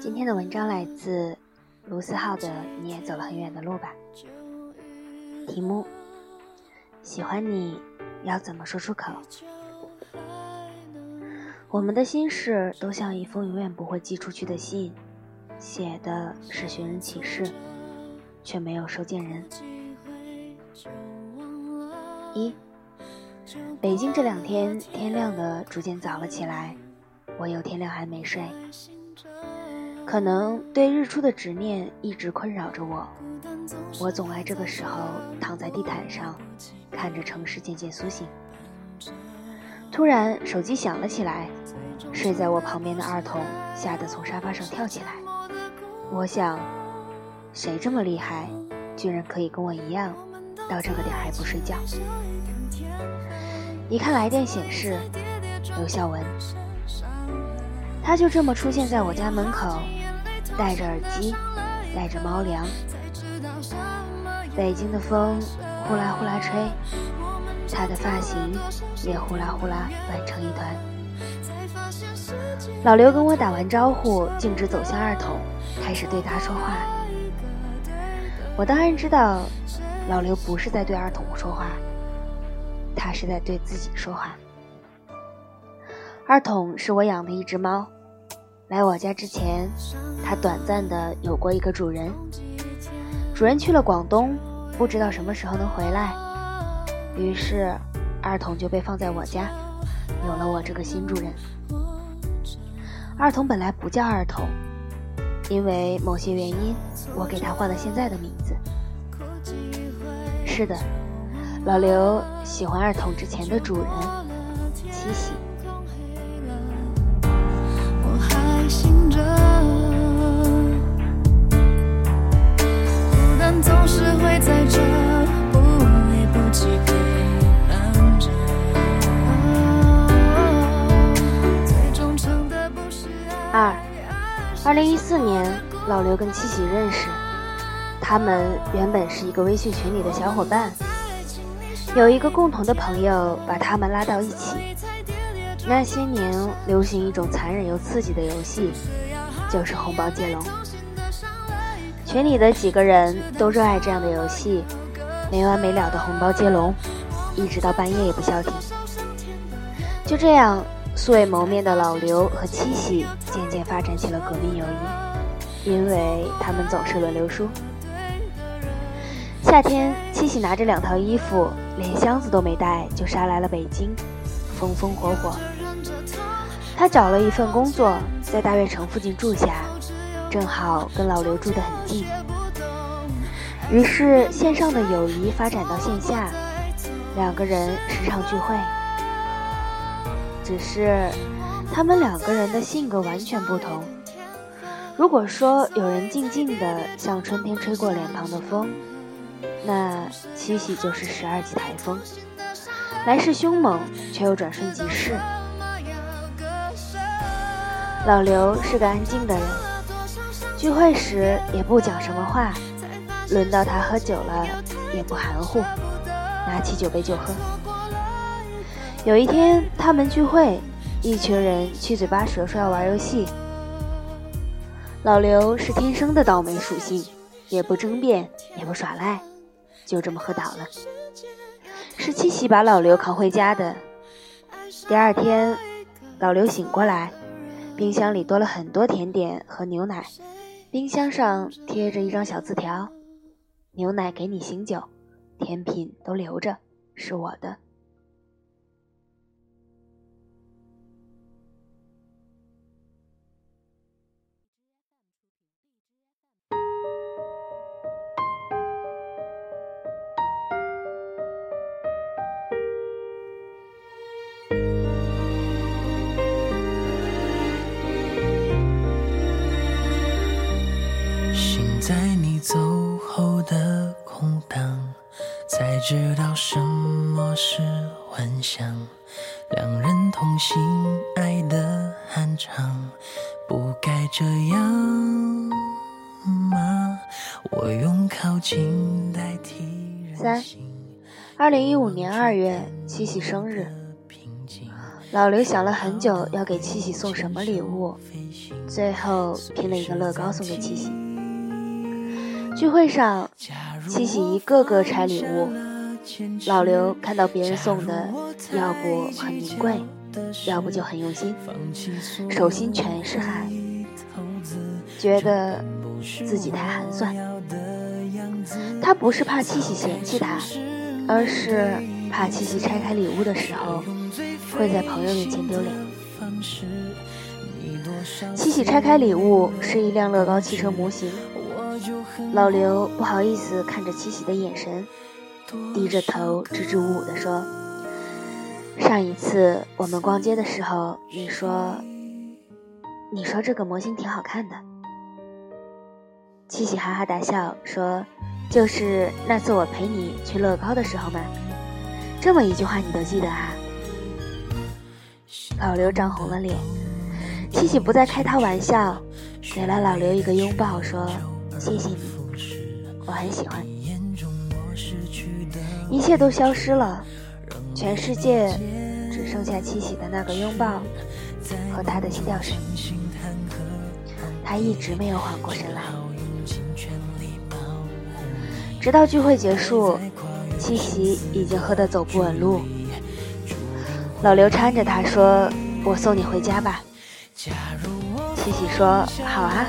今天的文章来自卢思浩的《你也走了很远的路吧》。题目：喜欢你要怎么说出口？我们的心事都像一封永远不会寄出去的信，写的是寻人启事，却没有收件人。一，北京这两天天亮的逐渐早了起来，我有天亮还没睡。可能对日出的执念一直困扰着我，我总爱这个时候躺在地毯上，看着城市渐渐苏醒。突然手机响了起来，睡在我旁边的二童吓得从沙发上跳起来。我想，谁这么厉害，居然可以跟我一样，到这个点还不睡觉？一看来电显示，刘孝文，他就这么出现在我家门口。戴着耳机，带着猫粮。北京的风呼啦呼啦吹，他的发型也呼啦呼啦乱成一团。老刘跟我打完招呼，径直走向二筒，开始对他说话。我当然知道，老刘不是在对二筒说话，他是在对自己说话。二筒是我养的一只猫。来我家之前，它短暂的有过一个主人。主人去了广东，不知道什么时候能回来，于是二筒就被放在我家，有了我这个新主人。二筒本来不叫二筒，因为某些原因，我给他换了现在的名字。是的，老刘喜欢二筒之前的主人七喜。二，二零一四年，老刘跟七喜认识，他们原本是一个微信群里的小伙伴，有一个共同的朋友把他们拉到一起。那些年流行一种残忍又刺激的游戏，就是红包接龙。群里的几个人都热爱这样的游戏，没完没了的红包接龙，一直到半夜也不消停。就这样，素未谋面的老刘和七喜渐渐发展起了革命友谊，因为他们总是轮流输。夏天，七喜拿着两套衣服，连箱子都没带，就杀来了北京，风风火火。他找了一份工作，在大悦城附近住下。正好跟老刘住得很近，于是线上的友谊发展到线下，两个人时常聚会。只是他们两个人的性格完全不同。如果说有人静静的像春天吹过脸庞的风，那七喜就是十二级台风，来势凶猛却又转瞬即逝。老刘是个安静的人。聚会时也不讲什么话，轮到他喝酒了也不含糊，拿起酒杯就喝。有一天他们聚会，一群人七嘴八舌说要玩游戏。老刘是天生的倒霉属性，也不争辩，也不耍赖，就这么喝倒了。是七喜把老刘扛回家的。第二天，老刘醒过来，冰箱里多了很多甜点和牛奶。冰箱上贴着一张小字条：“牛奶给你醒酒，甜品都留着，是我的。”才知道什么是幻想，两人同心爱的寒长，不该这样吗？我用靠近代替三，二零一五年二月，七夕生日。老刘想了很久，要给七喜送什么礼物，最后拼了一个乐高送给七喜。聚会上，七喜一个个拆礼物，老刘看到别人送的，要不很名贵，要不就很用心，手心全是汗，觉得自己太寒酸。他不是怕七喜嫌弃他，而是怕七喜拆开礼物的时候。会在朋友面前丢脸。七喜拆开礼物是一辆乐高汽车模型，老刘不好意思看着七喜的眼神，低着头支支吾吾地说：“上一次我们逛街的时候，你说，你说这个模型挺好看的。”七喜哈哈大笑说：“就是那次我陪你去乐高的时候嘛，这么一句话你都记得啊？”老刘涨红了脸，七喜不再开他玩笑，给了老刘一个拥抱，说：“谢谢你，我很喜欢。”一切都消失了，全世界只剩下七喜的那个拥抱和他的心跳声。他一直没有缓过神来，直到聚会结束，七喜已经喝得走不稳路。老刘搀着他说：“我送你回家吧。”七喜说：“好啊，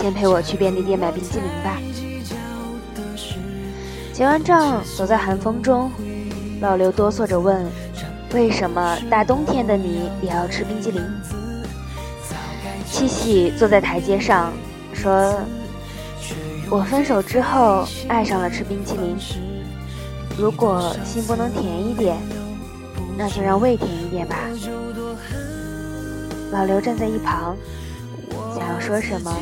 先陪我去便利店买冰激凌吧。”结完账，走在寒风中，老刘哆嗦着问：“为什么大冬天的你也要吃冰激凌？”七喜坐在台阶上说：“我分手之后爱上了吃冰淇淋，如果心不能甜一点。”那就让胃甜一点吧。老刘站在一旁，想要说什么，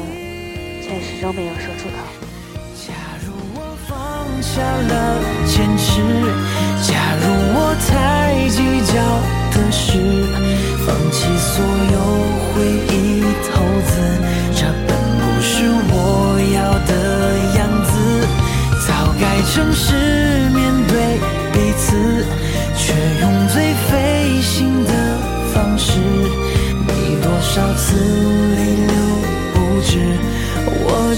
却始终没有说出口。假如我放下了坚持，假如我太计较的事，放弃所有回忆投资，这本不是我要的样子，早该诚实面对彼此。却用最费心的方式，你多少次泪流，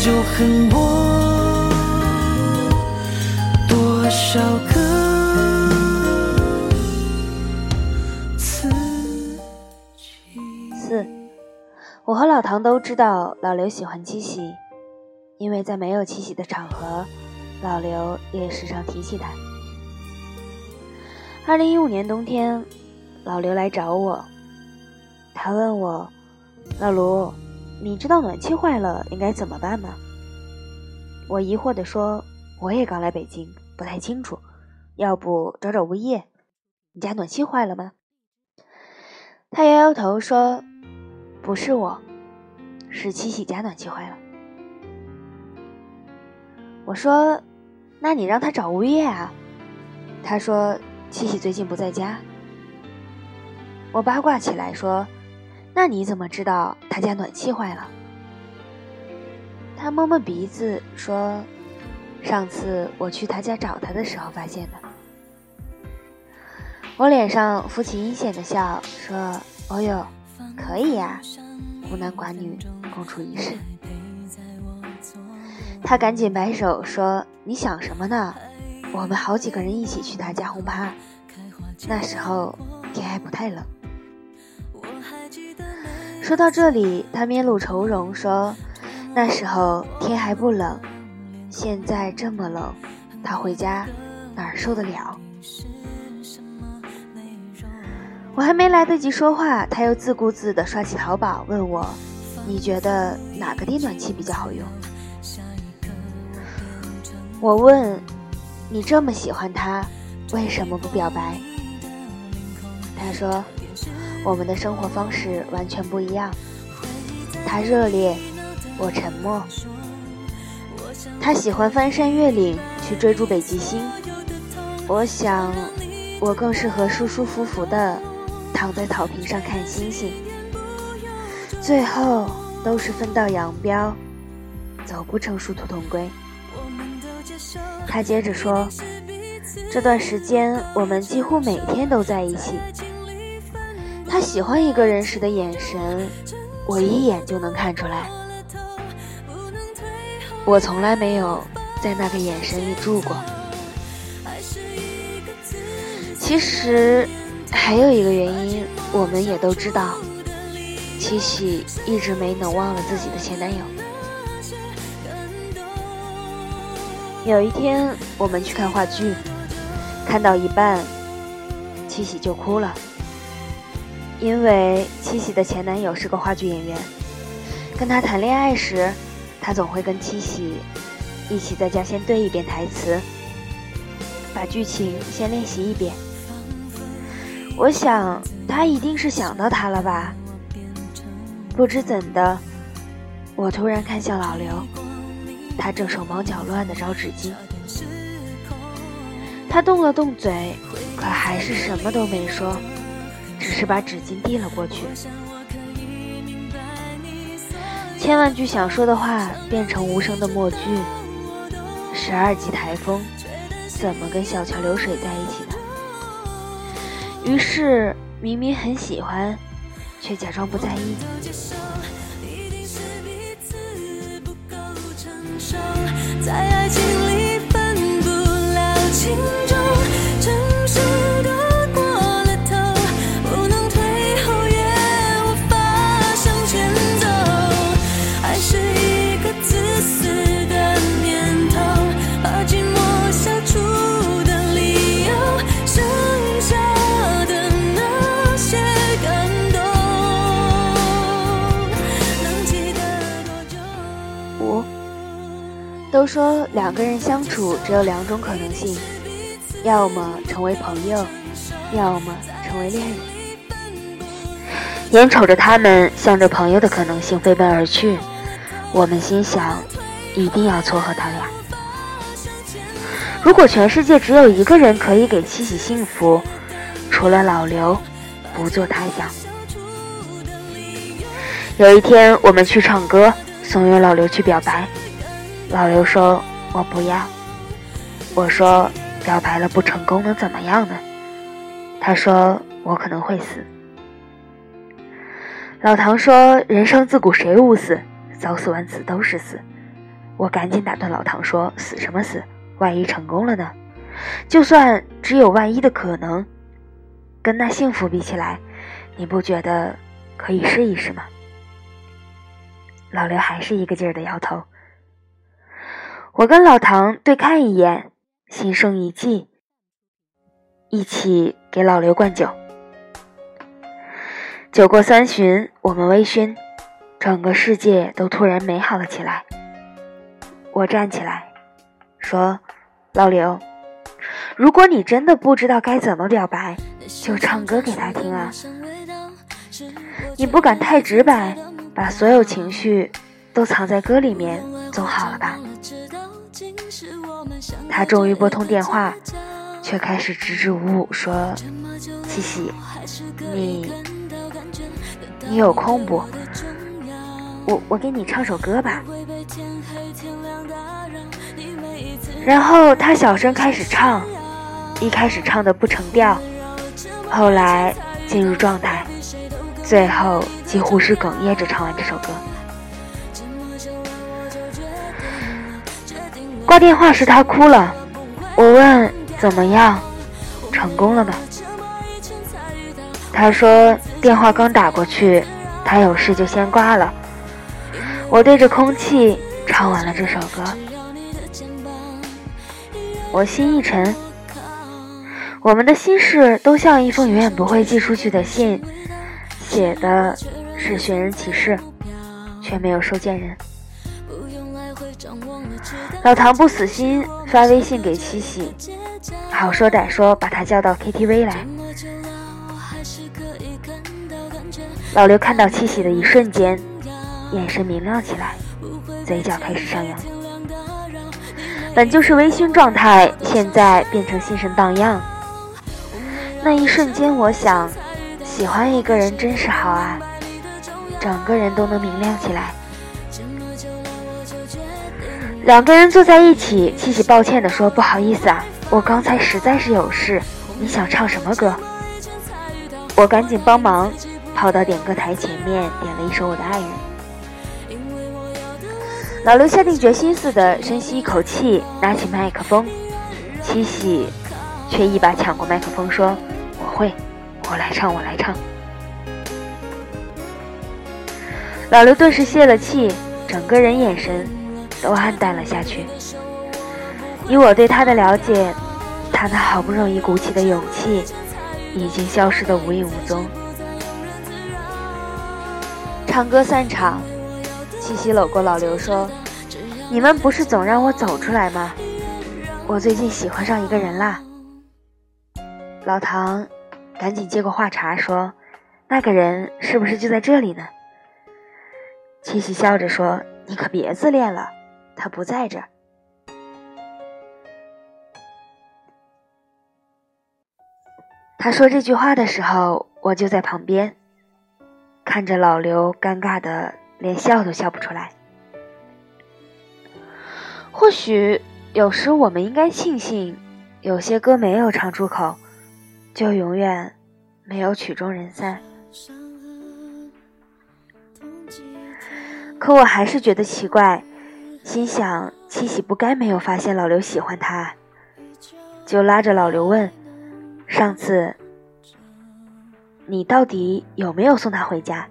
就恨我多少个自己。四，我和老唐都知道老刘喜欢七喜，因为在没有七喜的场合，老刘也时常提起他。二零一五年冬天，老刘来找我，他问我：“老卢，你知道暖气坏了应该怎么办吗？”我疑惑地说：“我也刚来北京，不太清楚，要不找找物业？你家暖气坏了吗？”他摇摇头说：“不是我，是七喜家暖气坏了。”我说：“那你让他找物业啊？”他说。七喜最近不在家，我八卦起来说：“那你怎么知道他家暖气坏了？”他摸摸鼻子说：“上次我去他家找他的时候发现的。”我脸上浮起阴险的笑说：“哦哟，可以呀，孤男寡女共处一室。”他赶紧摆手说：“你想什么呢？”我们好几个人一起去他家轰趴，那时候天还不太冷。说到这里，他面露愁容说：“那时候天还不冷，现在这么冷，他回家哪儿受得了？”我还没来得及说话，他又自顾自地刷起淘宝，问我：“你觉得哪个电暖气比较好用？”我问。你这么喜欢他，为什么不表白？他说：“我们的生活方式完全不一样。他热烈，我沉默。他喜欢翻山越岭去追逐北极星，我想，我更适合舒舒服服的躺在草坪上看星星。最后都是分道扬镳，走不成殊途同归。”他接着说：“这段时间我们几乎每天都在一起，喜欢一个人时的眼神，我一眼就能看出来。我从来没有在那个眼神里住过。其实还有一个原因，我们也都知道，七喜一直没能忘了自己的前男友。有一天，我们去看话剧，看到一半，七喜就哭了。因为七喜的前男友是个话剧演员，跟他谈恋爱时，他总会跟七喜一起在家先对一遍台词，把剧情先练习一遍。我想他一定是想到他了吧？不知怎的，我突然看向老刘，他正手忙脚乱地找纸巾。他动了动嘴，可还是什么都没说。只是把纸巾递了过去，千万句想说的话变成无声的默剧。十二级台风，怎么跟小桥流水在一起的？于是明明很喜欢，却假装不在意。在爱情里分不了两个人相处只有两种可能性，要么成为朋友，要么成为恋人。眼瞅着他们向着朋友的可能性飞奔而去，我们心想，一定要撮合他俩。如果全世界只有一个人可以给七喜幸福，除了老刘，不做他想。有一天我们去唱歌，怂恿老刘去表白。老刘说：“我不要。”我说：“表白了不成功能怎么样呢？”他说：“我可能会死。”老唐说：“人生自古谁无死？早死晚死都是死。”我赶紧打断老唐说：“死什么死？万一成功了呢？就算只有万一的可能，跟那幸福比起来，你不觉得可以试一试吗？”老刘还是一个劲儿的摇头。我跟老唐对看一眼，心生一计，一起给老刘灌酒。酒过三巡，我们微醺，整个世界都突然美好了起来。我站起来，说：“老刘，如果你真的不知道该怎么表白，就唱歌给他听啊。你不敢太直白，把所有情绪都藏在歌里面，总好了吧？”他终于拨通电话，却开始支支吾吾说：“七喜，你你有空不？我我给你唱首歌吧。”然后他小声开始唱，一开始唱的不成调，后来进入状态，最后几乎是哽咽着唱完这首歌。挂电话时，他哭了。我问怎么样，成功了吗？他说电话刚打过去，他有事就先挂了。我对着空气唱完了这首歌，我心一沉。我们的心事都像一封永远不会寄出去的信，写的是寻人启事，却没有收件人。老唐不死心，发微信给七喜，好说歹说把他叫到 KTV 来。老刘看到七喜的一瞬间，眼神明亮起来，嘴角开始上扬。本就是微醺状态，现在变成心神荡漾。那一瞬间，我想，喜欢一个人真是好啊，整个人都能明亮起来。两个人坐在一起，七喜抱歉地说：“不好意思啊，我刚才实在是有事。你想唱什么歌？”我赶紧帮忙，跑到点歌台前面点了一首《我的爱人》。老刘下定决心似的深吸一口气，拿起麦克风，七喜却一把抢过麦克风说：“我会，我来唱，我来唱。”老刘顿时泄了气，整个人眼神都暗淡了下去。以我对他的了解，他那好不容易鼓起的勇气，已经消失得无影无踪。唱歌散场，七喜搂过老刘说：“你们不是总让我走出来吗？我最近喜欢上一个人啦。”老唐赶紧接过话茬说：“那个人是不是就在这里呢？”七喜笑着说：“你可别自恋了，他不在这儿。”他说这句话的时候，我就在旁边，看着老刘尴尬的连笑都笑不出来。或许有时我们应该庆幸，有些歌没有唱出口，就永远没有曲终人散。可我还是觉得奇怪，心想七喜不该没有发现老刘喜欢他，就拉着老刘问。上次，你到底有没有送他回家？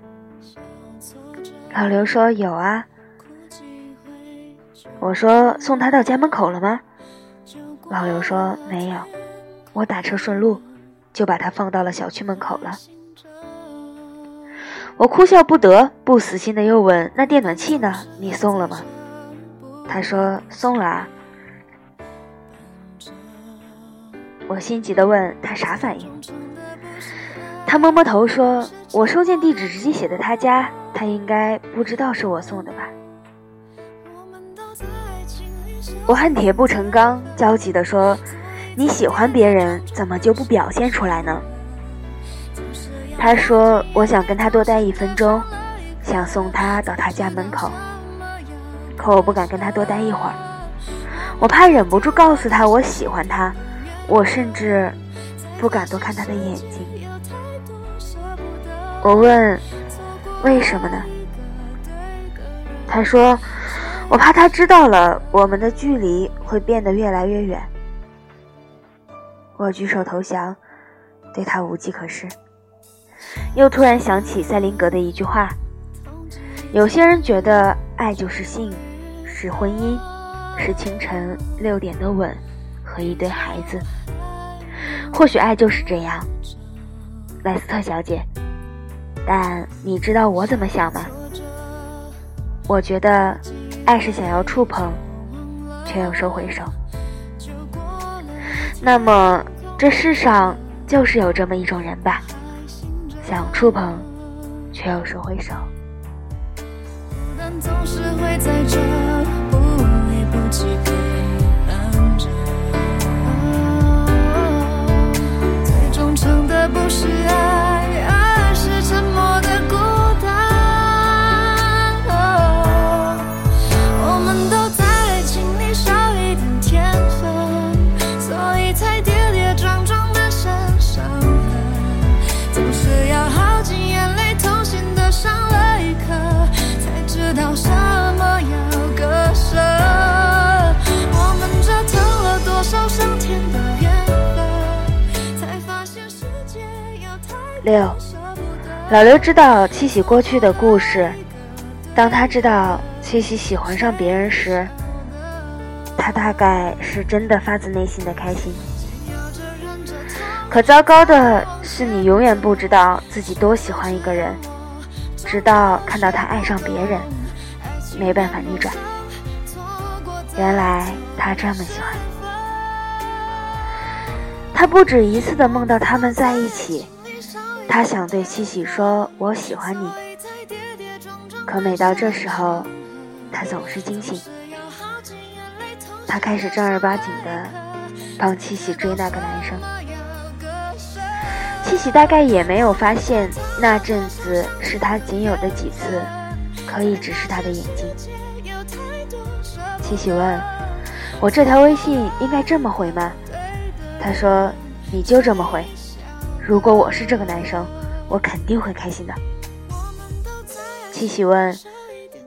老刘说有啊。我说送他到家门口了吗？老刘说没有，我打车顺路，就把他放到了小区门口了。我哭笑不得，不死心的又问：那电暖气呢？你送了吗？他说送了啊。我心急的问他啥反应，他摸摸头说：“我收件地址直接写在他家，他应该不知道是我送的吧？”我恨铁不成钢，焦急的说：“你喜欢别人，怎么就不表现出来呢？”他说：“我想跟他多待一分钟，想送他到他家门口，可我不敢跟他多待一会儿，我怕忍不住告诉他我喜欢他。”我甚至不敢多看他的眼睛。我问：“为什么呢？”他说：“我怕他知道了，我们的距离会变得越来越远。”我举手投降，对他无计可施。又突然想起塞林格的一句话：“有些人觉得爱就是性，是婚姻，是清晨六点的吻。”和一堆孩子，或许爱就是这样，莱斯特小姐。但你知道我怎么想吗？我觉得，爱是想要触碰，却又收回手。那么，这世上就是有这么一种人吧，想触碰，却又收回手。总是会在这六，老刘知道七喜过去的故事。当他知道七喜喜欢上别人时，他大概是真的发自内心的开心。可糟糕的是，你永远不知道自己多喜欢一个人，直到看到他爱上别人，没办法逆转。原来他这么喜欢。他不止一次的梦到他们在一起。他想对七喜说：“我喜欢你。”可每到这时候，他总是惊醒。他开始正儿八经的帮七喜追那个男生。七喜大概也没有发现，那阵子是他仅有的几次可以直视他的眼睛。七喜问：“我这条微信应该这么回吗？”，他说：“你就这么回。”如果我是这个男生，我肯定会开心的。七喜问：“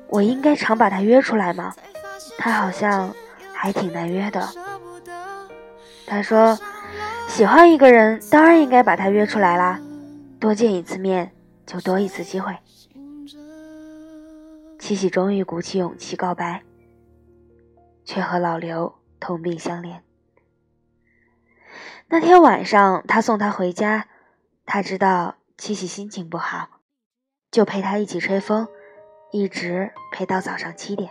我应该常把他约出来吗？他好像还挺难约的。”他说：“喜欢一个人，当然应该把他约出来啦，多见一次面就多一次机会。”七喜终于鼓起勇气告白，却和老刘同病相怜。那天晚上，他送她回家，他知道七喜心情不好。就陪他一起吹风，一直陪到早上七点。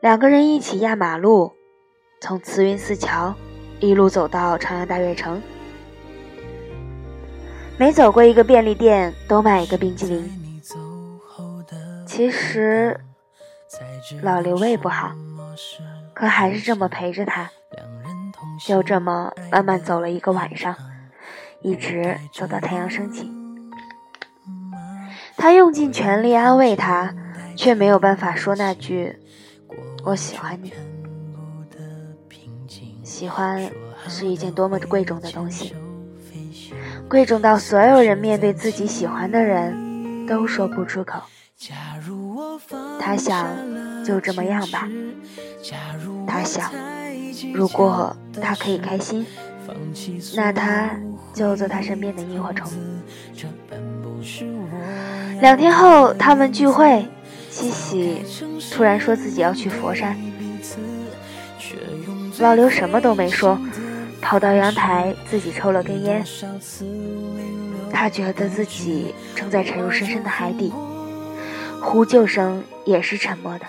两个人一起压马路，从慈云寺桥一路走到朝阳大悦城。每走过一个便利店，都买一个冰激凌。其实老刘胃不好，可还是这么陪着他。就这么慢慢走了一个晚上，一直走到太阳升起。他用尽全力安慰她，却没有办法说那句“我喜欢你”。喜欢是一件多么贵重的东西，贵重到所有人面对自己喜欢的人都说不出口。他想，就这么样吧。他想，如果他可以开心，那他就做他身边的萤火虫。两天后，他们聚会，七喜突然说自己要去佛山。老刘什么都没说，跑到阳台自己抽了根烟。他觉得自己正在沉入深深的海底，呼救声也是沉默的。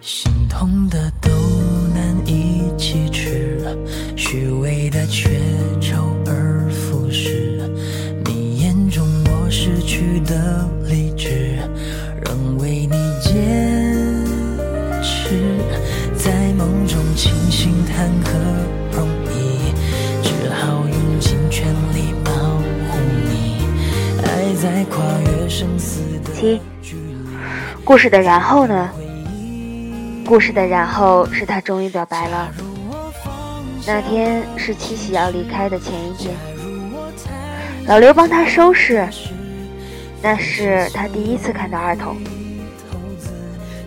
心痛的都难以启齿了虚伪的却照七，故事的然后呢？故事的然后是他终于表白了。那天是七喜要离开的前一天，老刘帮他收拾。那是他第一次看到二筒，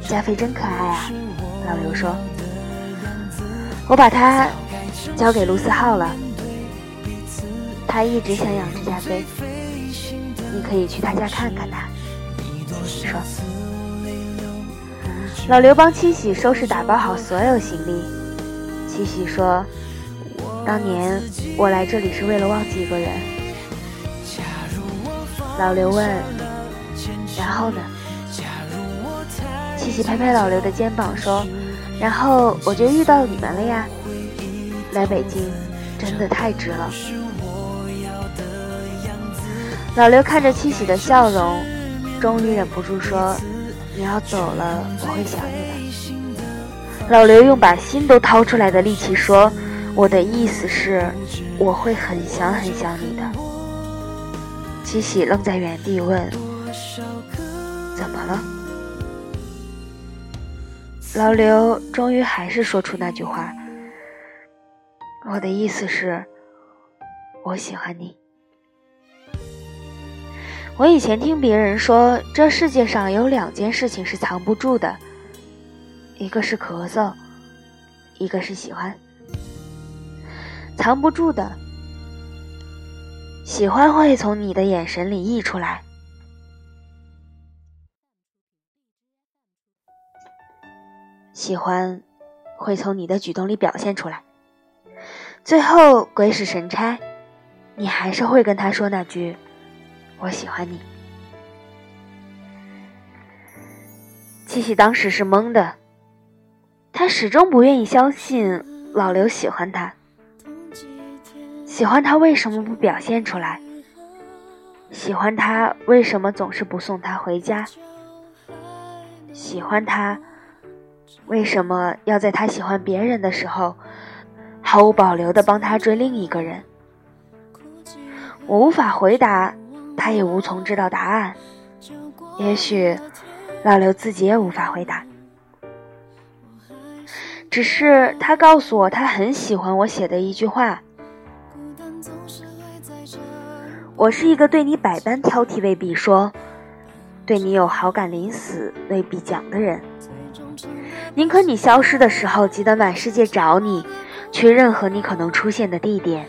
加菲真可爱啊！老刘说：“我把它交给卢思浩了，他一直想养只加菲，你可以去他家看看他。”说，老刘帮七喜收拾打包好所有行李。七喜说：“当年我来这里是为了忘记一个人。”老刘问：“然后呢？”七喜拍拍老刘的肩膀说：“然后我就遇到你们了呀。来北京真的太值了。”老刘看着七喜的笑容。终于忍不住说：“你要走了，我会想你的。”老刘用把心都掏出来的力气说：“我的意思是，我会很想很想你的。”七喜愣在原地问：“怎么了？”老刘终于还是说出那句话：“我的意思是，我喜欢你。”我以前听别人说，这世界上有两件事情是藏不住的，一个是咳嗽，一个是喜欢。藏不住的，喜欢会从你的眼神里溢出来，喜欢会从你的举动里表现出来，最后鬼使神差，你还是会跟他说那句。我喜欢你，七喜当时是懵的，他始终不愿意相信老刘喜欢他。喜欢他为什么不表现出来？喜欢他为什么总是不送他回家？喜欢他为什么要在他喜欢别人的时候，毫无保留的帮他追另一个人。我无法回答，他也无从知道答案。也许老刘自己也无法回答。只是他告诉我，他很喜欢我写的一句话：“我是一个对你百般挑剔未必说，对你有好感临死未必讲的人。宁可你消失的时候急得满世界找你，去任何你可能出现的地点，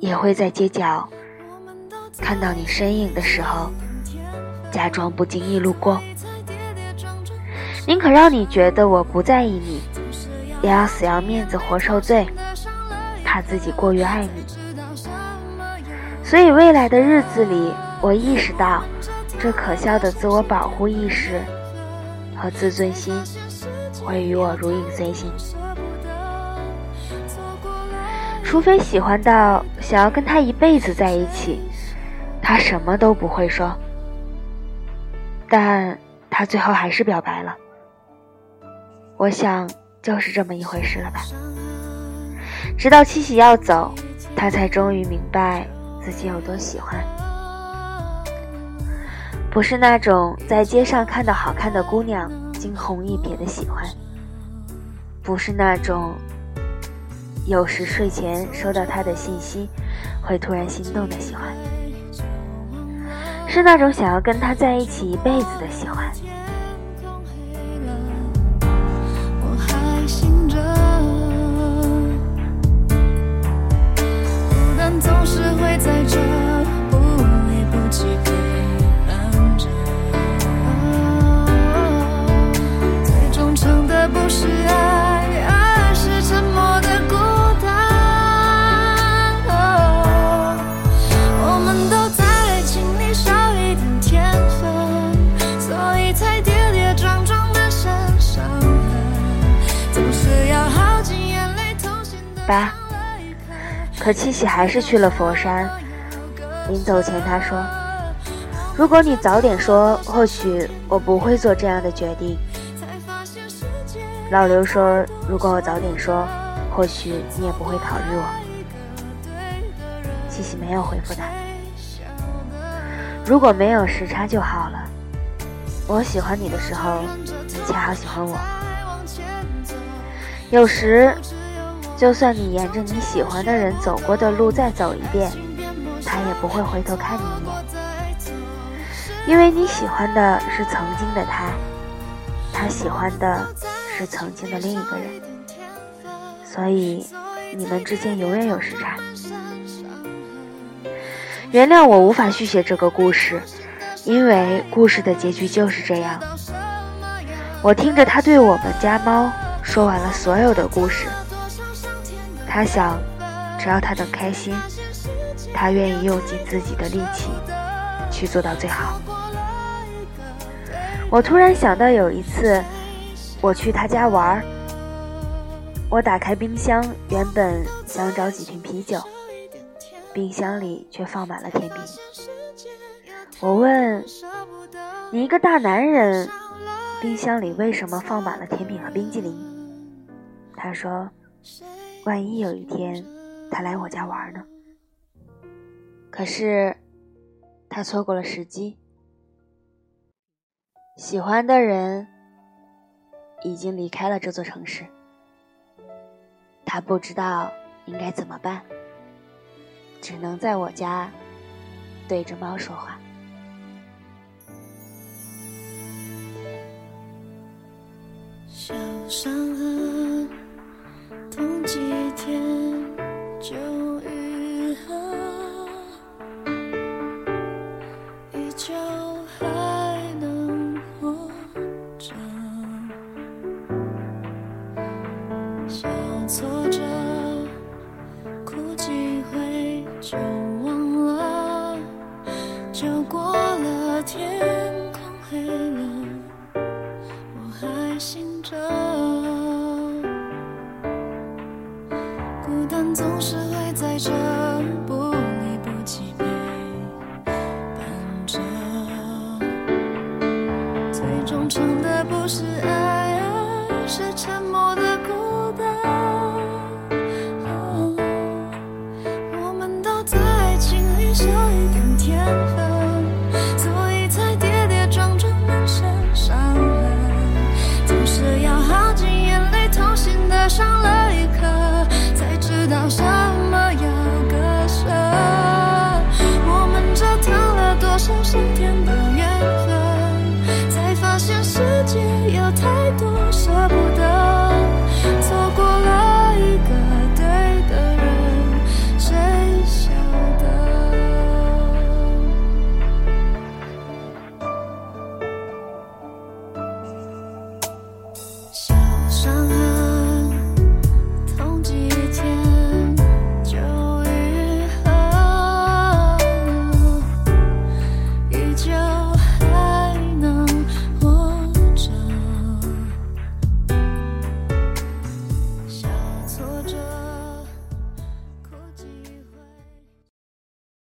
也会在街角看到你身影的时候，假装不经意路过。宁可让你觉得我不在意你。”也要死要面子活受罪，怕自己过于爱你。所以未来的日子里，我意识到，这可笑的自我保护意识和自尊心会与我如影随形。除非喜欢到想要跟他一辈子在一起，他什么都不会说。但他最后还是表白了。我想。就是这么一回事了吧？直到七喜要走，他才终于明白自己有多喜欢。不是那种在街上看到好看的姑娘惊鸿一瞥的喜欢，不是那种有时睡前收到他的信息会突然心动的喜欢，是那种想要跟他在一起一辈子的喜欢。孤单总是会在这，不离不弃。吧，可七喜还是去了佛山。临走前，他说：“如果你早点说，或许我不会做这样的决定。”老刘说：“如果我早点说，或许你也不会考虑我。”七喜没有回复他。如果没有时差就好了。我喜欢你的时候，你恰好喜欢我。有时。就算你沿着你喜欢的人走过的路再走一遍，他也不会回头看你一眼，因为你喜欢的是曾经的他，他喜欢的是曾经的另一个人，所以你们之间永远有时差。原谅我无法续写这个故事，因为故事的结局就是这样。我听着他对我们家猫说完了所有的故事。他想，只要他能开心，他愿意用尽自己的力气去做到最好。我突然想到，有一次我去他家玩儿我打开冰箱，原本想找几瓶啤酒，冰箱里却放满了甜品。我问你一个大男人，冰箱里为什么放满了甜品和冰激凌？他说。万一有一天他来我家玩呢？可是他错过了时机，喜欢的人已经离开了这座城市，他不知道应该怎么办，只能在我家对着猫说话。小伤痕。